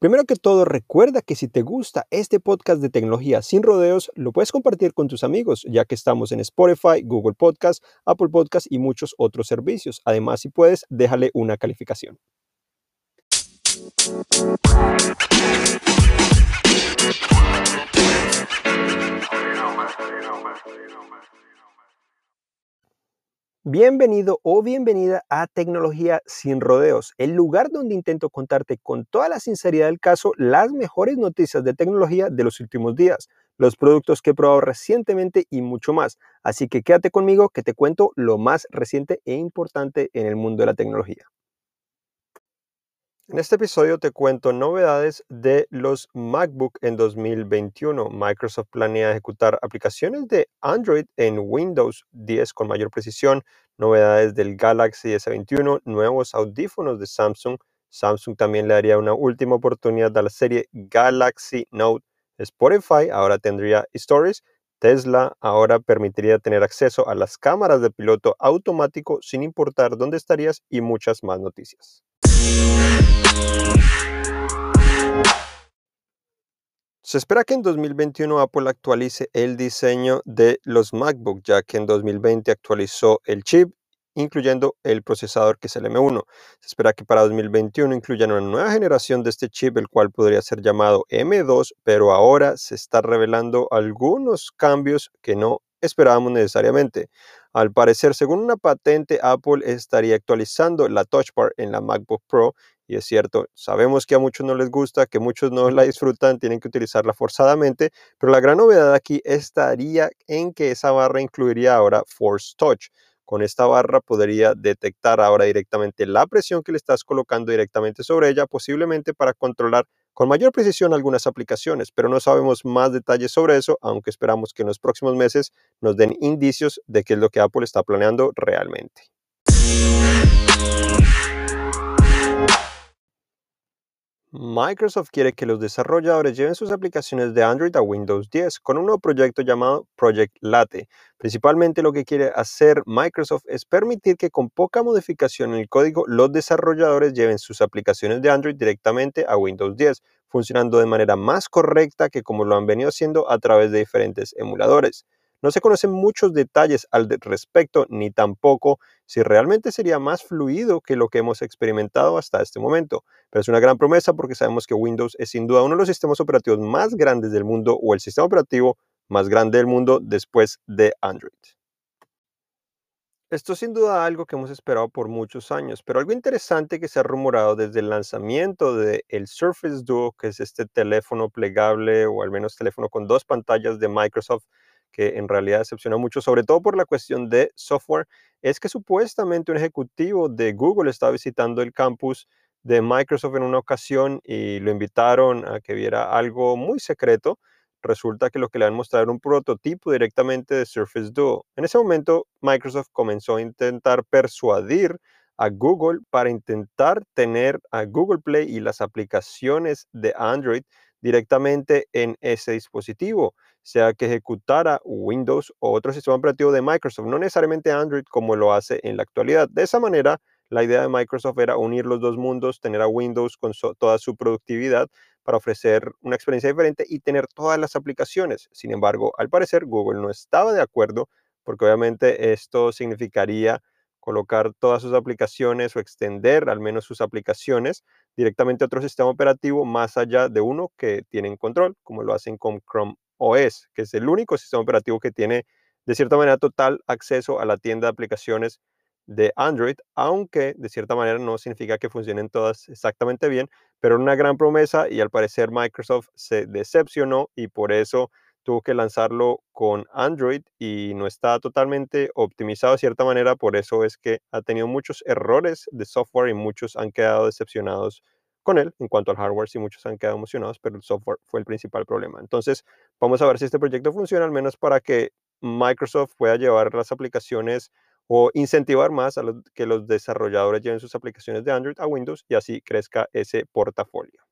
Primero que todo, recuerda que si te gusta este podcast de tecnología sin rodeos, lo puedes compartir con tus amigos, ya que estamos en Spotify, Google Podcast, Apple Podcast y muchos otros servicios. Además, si puedes, déjale una calificación. Bienvenido o bienvenida a Tecnología sin rodeos, el lugar donde intento contarte con toda la sinceridad del caso las mejores noticias de tecnología de los últimos días, los productos que he probado recientemente y mucho más. Así que quédate conmigo que te cuento lo más reciente e importante en el mundo de la tecnología. En este episodio te cuento novedades de los MacBook en 2021. Microsoft planea ejecutar aplicaciones de Android en Windows 10 con mayor precisión, novedades del Galaxy S21, nuevos audífonos de Samsung. Samsung también le daría una última oportunidad a la serie Galaxy Note. Spotify ahora tendría Stories. Tesla ahora permitiría tener acceso a las cámaras de piloto automático sin importar dónde estarías y muchas más noticias. Se espera que en 2021 Apple actualice el diseño de los MacBook, ya que en 2020 actualizó el chip, incluyendo el procesador que es el M1. Se espera que para 2021 incluyan una nueva generación de este chip, el cual podría ser llamado M2, pero ahora se está revelando algunos cambios que no esperábamos necesariamente. Al parecer, según una patente, Apple estaría actualizando la Touch Bar en la MacBook Pro. Y es cierto, sabemos que a muchos no les gusta, que muchos no la disfrutan, tienen que utilizarla forzadamente, pero la gran novedad aquí estaría en que esa barra incluiría ahora Force Touch. Con esta barra podría detectar ahora directamente la presión que le estás colocando directamente sobre ella, posiblemente para controlar con mayor precisión algunas aplicaciones, pero no sabemos más detalles sobre eso, aunque esperamos que en los próximos meses nos den indicios de qué es lo que Apple está planeando realmente. Microsoft quiere que los desarrolladores lleven sus aplicaciones de Android a Windows 10 con un nuevo proyecto llamado Project Late. Principalmente lo que quiere hacer Microsoft es permitir que con poca modificación en el código los desarrolladores lleven sus aplicaciones de Android directamente a Windows 10, funcionando de manera más correcta que como lo han venido haciendo a través de diferentes emuladores. No se conocen muchos detalles al respecto, ni tampoco si realmente sería más fluido que lo que hemos experimentado hasta este momento. Pero es una gran promesa porque sabemos que Windows es sin duda uno de los sistemas operativos más grandes del mundo o el sistema operativo más grande del mundo después de Android. Esto es sin duda algo que hemos esperado por muchos años, pero algo interesante que se ha rumorado desde el lanzamiento del el Surface Duo, que es este teléfono plegable o al menos teléfono con dos pantallas de Microsoft, que en realidad decepciona mucho, sobre todo por la cuestión de software, es que supuestamente un ejecutivo de Google estaba visitando el campus de Microsoft en una ocasión y lo invitaron a que viera algo muy secreto. Resulta que lo que le han mostrado era un prototipo directamente de Surface Duo. En ese momento, Microsoft comenzó a intentar persuadir a Google para intentar tener a Google Play y las aplicaciones de Android directamente en ese dispositivo sea que ejecutara Windows o otro sistema operativo de Microsoft, no necesariamente Android como lo hace en la actualidad. De esa manera, la idea de Microsoft era unir los dos mundos, tener a Windows con toda su productividad para ofrecer una experiencia diferente y tener todas las aplicaciones. Sin embargo, al parecer Google no estaba de acuerdo porque obviamente esto significaría colocar todas sus aplicaciones o extender al menos sus aplicaciones directamente a otro sistema operativo más allá de uno que tienen control, como lo hacen con Chrome OS, que es el único sistema operativo que tiene de cierta manera total acceso a la tienda de aplicaciones de Android, aunque de cierta manera no significa que funcionen todas exactamente bien, pero una gran promesa y al parecer Microsoft se decepcionó y por eso tuvo que lanzarlo con Android y no está totalmente optimizado de cierta manera, por eso es que ha tenido muchos errores de software y muchos han quedado decepcionados con él. En cuanto al hardware, sí muchos han quedado emocionados, pero el software fue el principal problema. Entonces, vamos a ver si este proyecto funciona, al menos para que Microsoft pueda llevar las aplicaciones o incentivar más a que los desarrolladores lleven sus aplicaciones de Android a Windows y así crezca ese portafolio.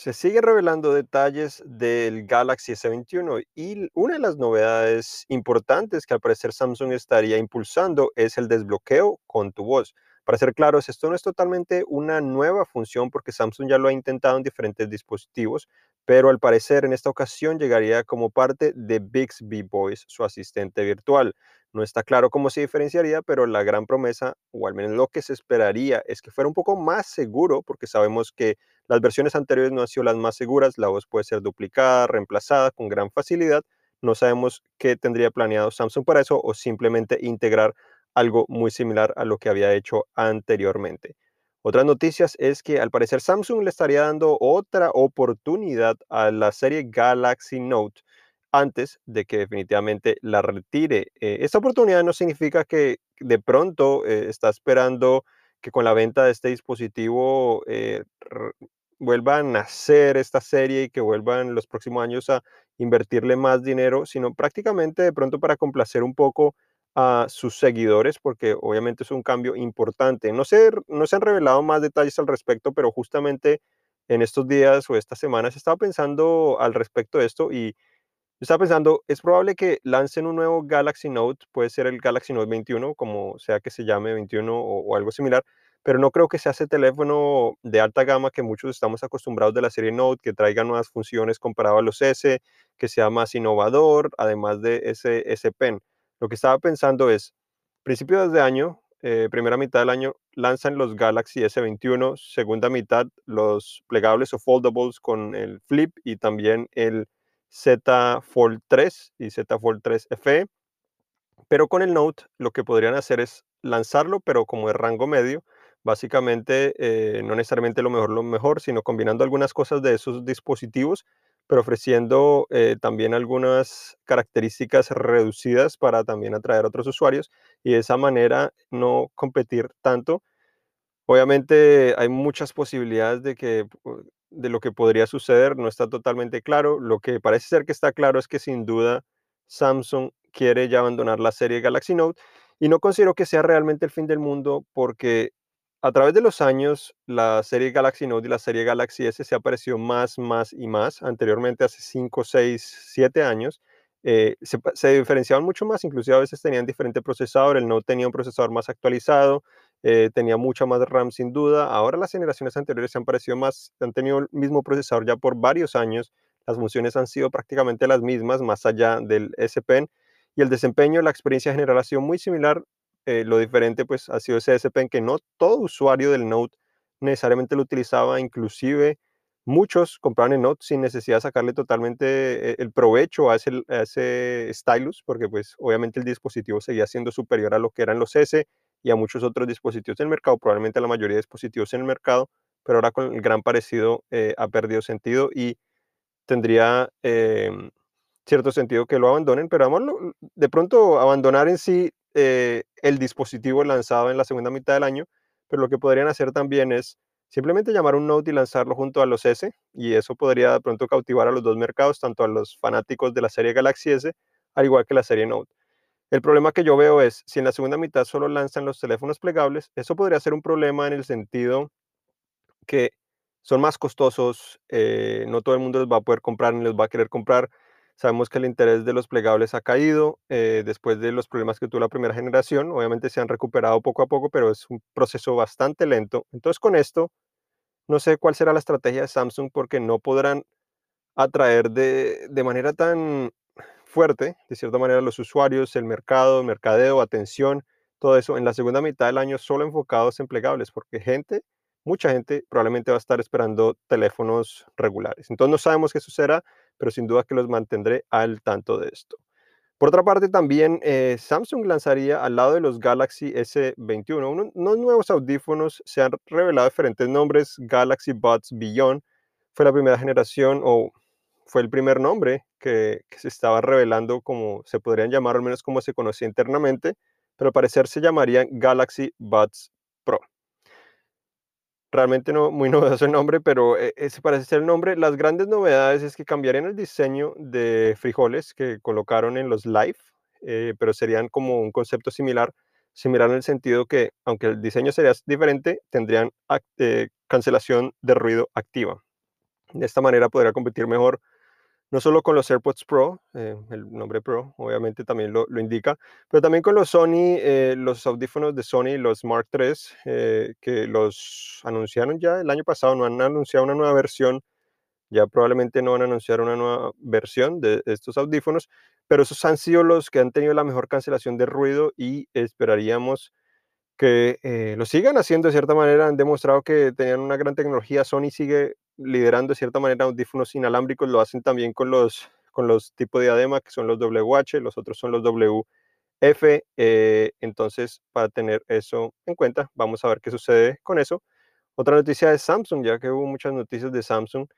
Se sigue revelando detalles del Galaxy S21 y una de las novedades importantes que al parecer Samsung estaría impulsando es el desbloqueo con tu voz. Para ser claros, esto no es totalmente una nueva función porque Samsung ya lo ha intentado en diferentes dispositivos, pero al parecer en esta ocasión llegaría como parte de Bixby Voice, su asistente virtual. No está claro cómo se diferenciaría, pero la gran promesa, o al menos lo que se esperaría, es que fuera un poco más seguro, porque sabemos que las versiones anteriores no han sido las más seguras, la voz puede ser duplicada, reemplazada con gran facilidad. No sabemos qué tendría planeado Samsung para eso o simplemente integrar algo muy similar a lo que había hecho anteriormente. Otras noticias es que al parecer Samsung le estaría dando otra oportunidad a la serie Galaxy Note antes de que definitivamente la retire. Eh, esta oportunidad no significa que de pronto eh, está esperando que con la venta de este dispositivo eh, vuelva a nacer esta serie y que vuelvan los próximos años a invertirle más dinero, sino prácticamente de pronto para complacer un poco a sus seguidores, porque obviamente es un cambio importante. No se, no se han revelado más detalles al respecto, pero justamente en estos días o estas semanas estaba pensando al respecto de esto y estaba pensando, es probable que lancen un nuevo Galaxy Note, puede ser el Galaxy Note 21, como sea que se llame 21 o, o algo similar, pero no creo que sea ese teléfono de alta gama que muchos estamos acostumbrados de la serie Note, que traiga nuevas funciones comparado a los S, que sea más innovador, además de ese S Pen. Lo que estaba pensando es, principios de año, eh, primera mitad del año, lanzan los Galaxy S21, segunda mitad los plegables o foldables con el Flip y también el Z Fold 3 y Z Fold 3 FE. Pero con el Note lo que podrían hacer es lanzarlo, pero como de rango medio, básicamente eh, no necesariamente lo mejor, lo mejor, sino combinando algunas cosas de esos dispositivos, pero ofreciendo eh, también algunas características reducidas para también atraer a otros usuarios y de esa manera no competir tanto. Obviamente hay muchas posibilidades de que de lo que podría suceder, no está totalmente claro. Lo que parece ser que está claro es que sin duda Samsung quiere ya abandonar la serie Galaxy Note y no considero que sea realmente el fin del mundo porque a través de los años la serie Galaxy Note y la serie Galaxy S se ha aparecido más, más y más. Anteriormente, hace 5, 6, 7 años, eh, se, se, diferenciaban mucho más, inclusive a veces tenían diferente procesador, el Note tenía un procesador más actualizado, eh, tenía mucha más RAM sin duda, ahora las generaciones anteriores se han parecido más, han tenido el mismo procesador ya por varios años, las funciones han sido prácticamente las mismas, más allá del S Pen, y el desempeño, la experiencia general ha sido muy similar, eh, lo diferente pues ha sido ese S Pen que no todo usuario del Note necesariamente lo utilizaba, inclusive muchos compraban el Note sin necesidad de sacarle totalmente eh, el provecho a ese, a ese stylus, porque pues obviamente el dispositivo seguía siendo superior a lo que eran los S y a muchos otros dispositivos del mercado, probablemente a la mayoría de dispositivos en el mercado, pero ahora con el gran parecido eh, ha perdido sentido y tendría eh, cierto sentido que lo abandonen, pero vamos, de pronto abandonar en sí eh, el dispositivo lanzado en la segunda mitad del año, pero lo que podrían hacer también es Simplemente llamar un Note y lanzarlo junto a los S y eso podría de pronto cautivar a los dos mercados, tanto a los fanáticos de la serie Galaxy S, al igual que la serie Note. El problema que yo veo es, si en la segunda mitad solo lanzan los teléfonos plegables, eso podría ser un problema en el sentido que son más costosos, eh, no todo el mundo los va a poder comprar ni los va a querer comprar. Sabemos que el interés de los plegables ha caído eh, después de los problemas que tuvo la primera generación. Obviamente se han recuperado poco a poco, pero es un proceso bastante lento. Entonces con esto, no sé cuál será la estrategia de Samsung porque no podrán atraer de, de manera tan fuerte, de cierta manera, los usuarios, el mercado, mercadeo, atención, todo eso en la segunda mitad del año solo enfocados en plegables, porque gente, mucha gente probablemente va a estar esperando teléfonos regulares. Entonces no sabemos qué sucederá, pero sin duda que los mantendré al tanto de esto. Por otra parte, también eh, Samsung lanzaría al lado de los Galaxy S21 unos, unos nuevos audífonos. Se han revelado diferentes nombres. Galaxy Buds Beyond fue la primera generación o fue el primer nombre que, se estaba revelando como se podrían llamar, al menos como se conocía internamente, pero al parecer se llamarían Galaxy Buds Pro. Realmente no muy novedoso el nombre, pero eh, ese parece ser el nombre. Las grandes novedades es que cambiarían el diseño de frijoles que colocaron en los Live, eh, pero serían como un concepto similar, similar en el sentido que, aunque el diseño sería diferente, tendrían eh, cancelación de ruido activa. De esta manera podría competir mejor no solo con los AirPods Pro, eh, el nombre Pro obviamente también lo, indica, pero también con los Sony, eh, los audífonos de Sony, los Mark III, eh, que los anunciaron ya el año pasado, no han anunciado una nueva versión, ya probablemente no van a anunciar una nueva versión de estos audífonos, pero esos han sido los que han tenido la mejor cancelación de ruido y esperaríamos que lo sigan haciendo de cierta manera, han demostrado que tenían una gran tecnología, Sony sigue liderando de cierta manera audífonos inalámbricos, lo hacen también con los, con los tipos de diadema que son los WH, los otros son los WF, eh, entonces para tener eso en cuenta, vamos a ver qué sucede con eso. Otra noticia de Samsung, ya que hubo muchas noticias de Samsung,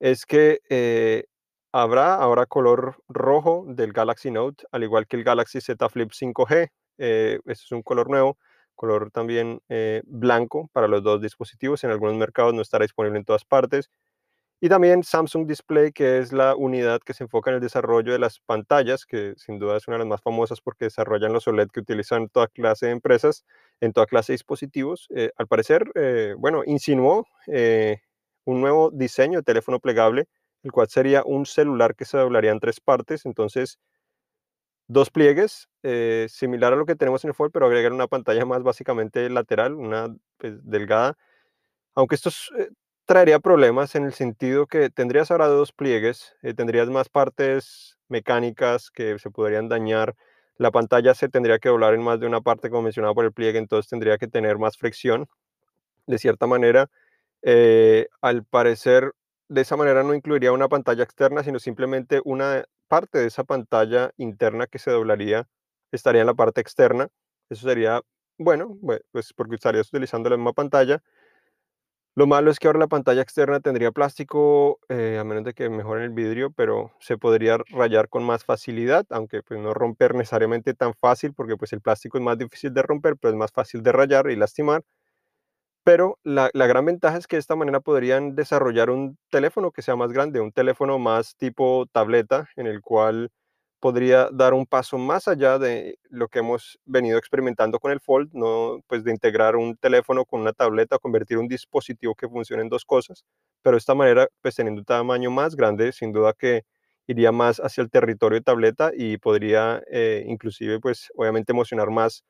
es que eh, habrá ahora color rojo del Galaxy Note, al igual que el Galaxy Z Flip 5G, eh, es un color nuevo, color también eh, blanco para los dos dispositivos. En algunos mercados no estará disponible en todas partes. Y también Samsung Display, que es la unidad que se enfoca en el desarrollo de las pantallas, que sin duda es una de las más famosas porque desarrollan los OLED que utilizan toda clase de empresas, en toda clase de dispositivos. Eh, al parecer, eh, bueno, insinuó un nuevo diseño de teléfono plegable, el cual sería un celular que se doblaría en tres partes. Entonces, dos pliegues, eh, similar a lo que tenemos en el Fold, pero agregar una pantalla más básicamente lateral, una pues, delgada. Aunque esto eh, traería problemas en el sentido que tendrías ahora dos pliegues, eh, tendrías más partes mecánicas que se podrían dañar. La pantalla se tendría que doblar en más de una parte, como mencionaba por el pliegue, entonces tendría que tener más fricción. De cierta manera, al parecer, de esa manera no incluiría una pantalla externa, sino simplemente una parte de esa pantalla interna que se doblaría estaría en la parte externa. Eso sería, bueno, pues porque estarías utilizando la misma pantalla. Lo malo es que ahora la pantalla externa tendría plástico, eh, a menos de que mejoren el vidrio, pero se podría rayar con más facilidad, aunque pues no romper necesariamente tan fácil, porque pues el plástico es más difícil de romper, pero es más fácil de rayar y lastimar. Pero la, gran ventaja es que de esta manera podrían desarrollar un teléfono que sea más grande, un teléfono más tipo tableta, en el cual podría dar un paso más allá de lo que hemos venido experimentando con el Fold, no pues de integrar un teléfono con una tableta, convertir un dispositivo que funcione en dos cosas, pero de esta manera, pues teniendo un tamaño más grande, sin duda que iría más hacia el territorio de tableta y podría eh, inclusive, pues obviamente emocionar más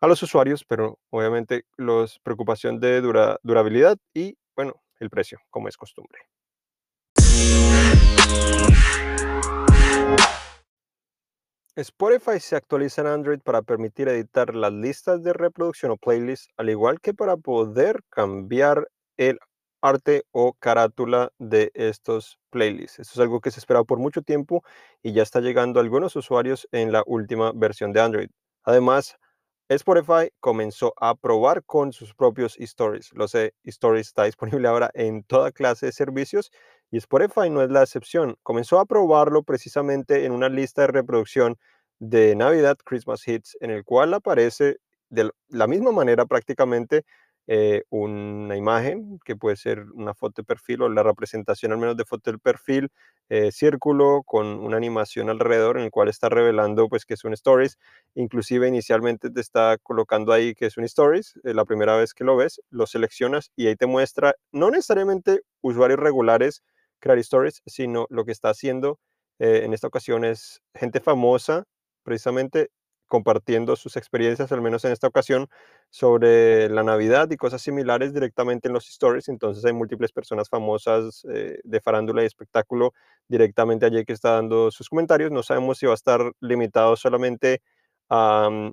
a los usuarios, pero obviamente los preocupación de durabilidad y, bueno, el precio, como es costumbre. Spotify se actualiza en Android para permitir editar las listas de reproducción o playlists, al igual que para poder cambiar el arte o carátula de estos playlists. Esto es algo que se esperaba por mucho tiempo y ya está llegando a algunos usuarios en la última versión de Android. Además, Spotify comenzó a probar con sus propios stories. Lo sé, stories está disponible ahora en toda clase de servicios y Spotify no es la excepción. Comenzó a probarlo precisamente en una lista de reproducción de Navidad Christmas Hits en el cual aparece de la misma manera prácticamente eh, una imagen que puede ser una foto de perfil o la representación al menos de foto del perfil, eh, círculo con una animación alrededor en el cual está revelando pues que es un stories, inclusive inicialmente te está colocando ahí que es un stories, eh, la primera vez que lo ves, lo seleccionas y ahí te muestra no necesariamente usuarios regulares crear stories, sino lo que está haciendo en esta ocasión es gente famosa precisamente compartiendo sus experiencias, al menos en esta ocasión, sobre la Navidad y cosas similares directamente en los stories. Entonces hay múltiples personas famosas eh, de farándula y espectáculo directamente allí que está dando sus comentarios. No sabemos si va a estar limitado solamente a, mm,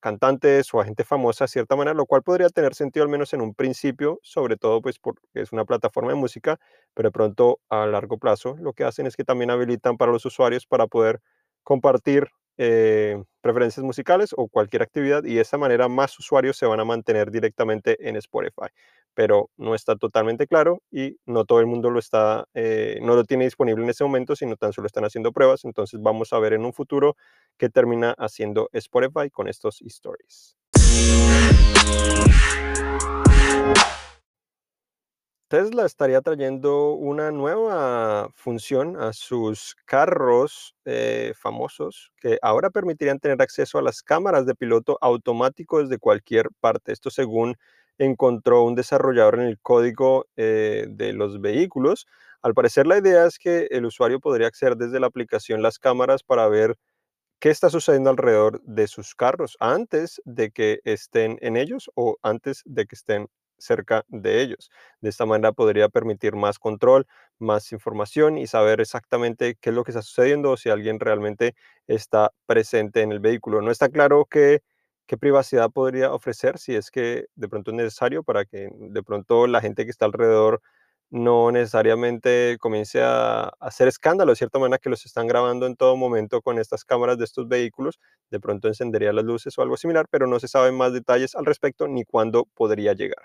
cantantes o a gente famosa de cierta manera, lo cual podría tener sentido al menos en un principio, sobre todo pues porque es una plataforma de música, pero de pronto a largo plazo lo que hacen es que también habilitan para los usuarios para poder compartir eh, preferencias musicales o cualquier actividad y de esa manera más usuarios se van a mantener directamente en Spotify. Pero no está totalmente claro y no todo el mundo lo está, eh, no lo tiene disponible en ese momento, sino tan solo están haciendo pruebas. Entonces vamos a ver en un futuro qué termina haciendo Spotify con estos stories. Tesla estaría trayendo una nueva función a sus carros eh, famosos que ahora permitirían tener acceso a las cámaras de piloto automático desde cualquier parte. Esto según encontró un desarrollador en el código eh, de los vehículos. Al parecer la idea es que el usuario podría acceder desde la aplicación las cámaras para ver qué está sucediendo alrededor de sus carros antes de que estén en ellos o antes de que estén cerca de ellos. De esta manera podría permitir más control, más información y saber exactamente qué es lo que está sucediendo o si alguien realmente está presente en el vehículo. No está claro qué, privacidad podría ofrecer si es que de pronto es necesario para que de pronto la gente que está alrededor no necesariamente comience a hacer escándalo, de cierta manera que los están grabando en todo momento con estas cámaras de estos vehículos, de pronto encendería las luces o algo similar, pero no se saben más detalles al respecto ni cuándo podría llegar.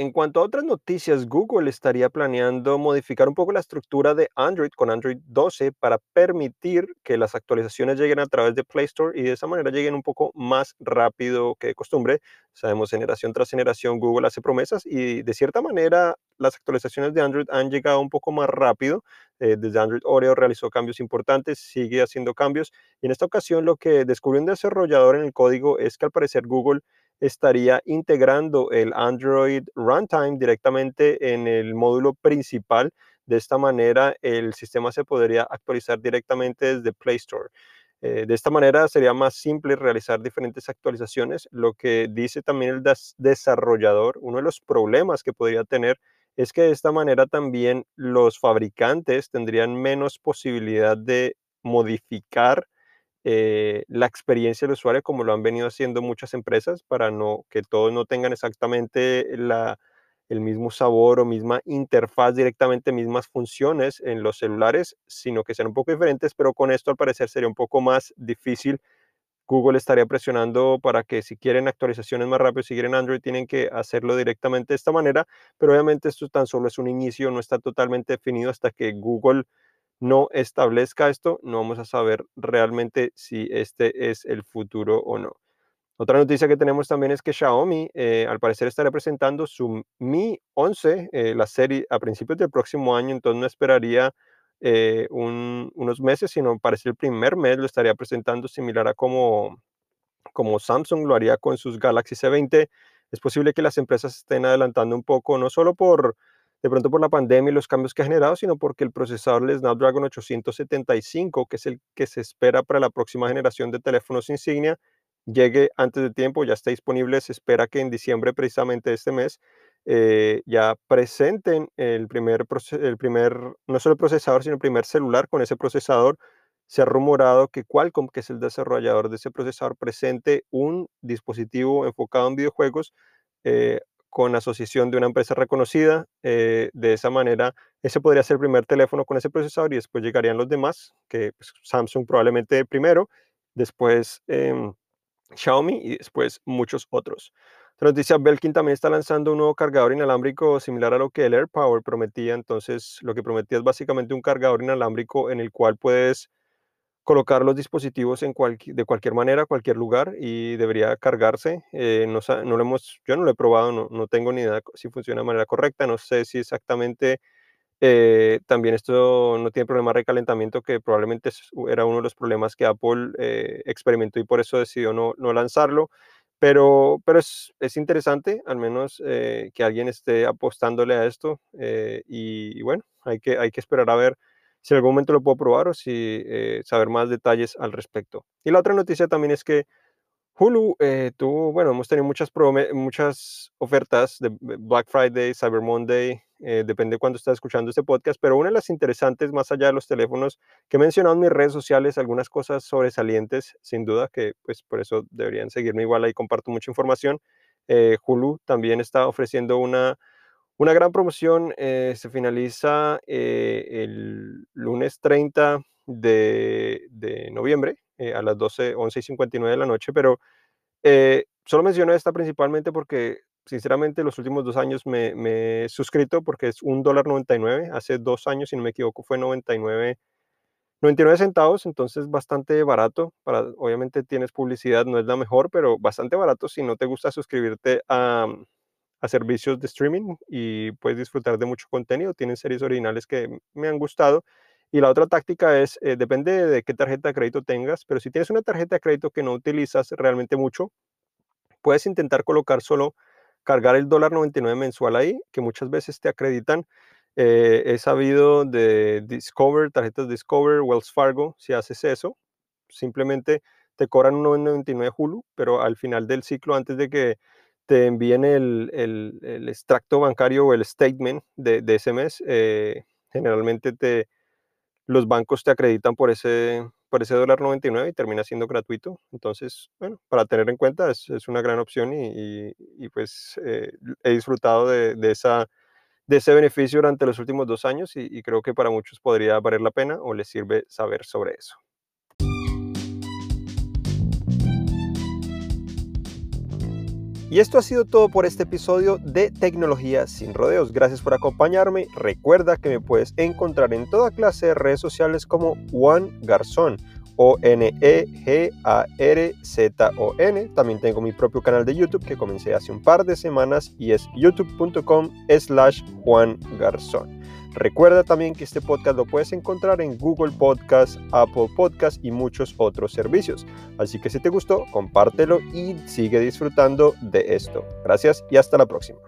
En cuanto a otras noticias, Google estaría planeando modificar un poco la estructura de Android con Android 12 para permitir que las actualizaciones lleguen a través de Play Store y de esa manera lleguen un poco más rápido que de costumbre. Sabemos, generación tras generación, Google hace promesas y de cierta manera las actualizaciones de Android han llegado un poco más rápido. Eh, desde Android Oreo realizó cambios importantes, sigue haciendo cambios y en esta ocasión lo que descubrió un desarrollador en el código es que al parecer Google estaría integrando el Android Runtime directamente en el módulo principal. De esta manera, el sistema se podría actualizar directamente desde Play Store. Eh, de esta manera sería más simple realizar diferentes actualizaciones. Lo que dice también el desarrollador, uno de los problemas que podría tener es que de esta manera también los fabricantes tendrían menos posibilidad de modificar eh, la experiencia del usuario como lo han venido haciendo muchas empresas para no, que todos no tengan exactamente la, el mismo sabor o misma interfaz directamente, mismas funciones en los celulares, sino que sean un poco diferentes, pero con esto al parecer sería un poco más difícil. Google estaría presionando para que si quieren actualizaciones más rápidas, si quieren Android, tienen que hacerlo directamente de esta manera, pero obviamente esto tan solo es un inicio, no está totalmente definido hasta que Google no establezca esto, no vamos a saber realmente si este es el futuro o no. Otra noticia que tenemos también es que Xiaomi eh, al parecer estará presentando su Mi 11, eh, la serie a principios del próximo año, entonces no esperaría eh, unos meses, sino parece el primer mes lo estaría presentando similar a como, como Samsung lo haría con sus Galaxy S20. Es posible que las empresas estén adelantando un poco, no solo por de pronto por la pandemia y los cambios que ha generado, sino porque el procesador del Snapdragon 875, que es el que se espera para la próxima generación de teléfonos insignia, llegue antes de tiempo, ya está disponible, se espera que en diciembre precisamente este mes eh, ya presenten el primer, el primer, no solo el procesador, sino el primer celular con ese procesador. Se ha rumorado que Qualcomm, que es el desarrollador de ese procesador, presente un dispositivo enfocado en videojuegos eh, con asociación de una empresa reconocida. Eh, de esa manera, ese podría ser el primer teléfono con ese procesador y después llegarían los demás, que pues, Samsung probablemente primero, después em, Xiaomi y después muchos otros. Otra noticia, Belkin también está lanzando un nuevo cargador inalámbrico similar a lo que el AirPower prometía. Entonces, lo que prometía es básicamente un cargador inalámbrico en el cual puedes colocar los dispositivos en de cualquier manera, cualquier lugar y debería cargarse. Eh, no, no, lo hemos, yo no lo he probado, no, no, tengo ni idea si funciona de manera correcta, no sé si exactamente eh, también esto no tiene problema de recalentamiento, que probablemente era uno de los problemas que Apple eh, experimentó y por eso decidió no, no lanzarlo. Pero, pero es, es interesante, al menos que alguien esté apostándole a esto. Y, y, bueno, hay que, hay que esperar a ver si en algún momento lo puedo probar o si eh, saber más detalles al respecto. Y la otra noticia también es que Hulu eh, bueno, hemos tenido muchas, muchas ofertas de Black Friday, Cyber Monday, eh, depende de cuándo estás escuchando este podcast, pero una de las interesantes, más allá de los teléfonos, que he mencionado en mis redes sociales, algunas cosas sobresalientes, sin duda, que pues por eso deberían seguirme igual, ahí comparto mucha información. Hulu también está ofreciendo una una gran promoción eh, se finaliza eh, el lunes 30 de, noviembre eh, a las 12, 11 y 59 de la noche, pero solo menciono esta principalmente porque sinceramente los últimos dos años me, he suscrito porque es un dólar 99, hace dos años si no me equivoco fue 99, 99 centavos, entonces bastante barato, para, obviamente tienes publicidad, no es la mejor, pero bastante barato si no te gusta suscribirte a a servicios de streaming y puedes disfrutar de mucho contenido. Tienen series originales que me han gustado. Y la otra táctica es, eh, depende de qué tarjeta de crédito tengas, pero si tienes una tarjeta de crédito que no utilizas realmente mucho, puedes intentar colocar solo cargar el dólar 99 mensual ahí, que muchas veces te acreditan. Eh, he sabido de Discover, tarjetas Discover, Wells Fargo, si haces eso, simplemente te cobran un 9.99 Hulu, pero al final del ciclo, antes de que te envíen el, el, extracto bancario o el statement de, ese mes, eh, generalmente te, los bancos te acreditan por ese, por ese dólar 99 y termina siendo gratuito. Entonces, bueno, para tener en cuenta es, una gran opción y, pues eh, he disfrutado de, esa, de ese beneficio durante los últimos dos años y creo que para muchos podría valer la pena o les sirve saber sobre eso. Y esto ha sido todo por este episodio de Tecnología sin rodeos. Gracias por acompañarme. Recuerda que me puedes encontrar en toda clase de redes sociales como Juan Garzón. O-N-E-G-A-R-Z-O-N. También tengo mi propio canal de YouTube que comencé hace un par de semanas y es youtube.com slash Juan Garzón. Recuerda también que este podcast lo puedes encontrar en Google Podcast, Apple Podcast y muchos otros servicios. Así que si te gustó, compártelo y sigue disfrutando de esto. Gracias y hasta la próxima.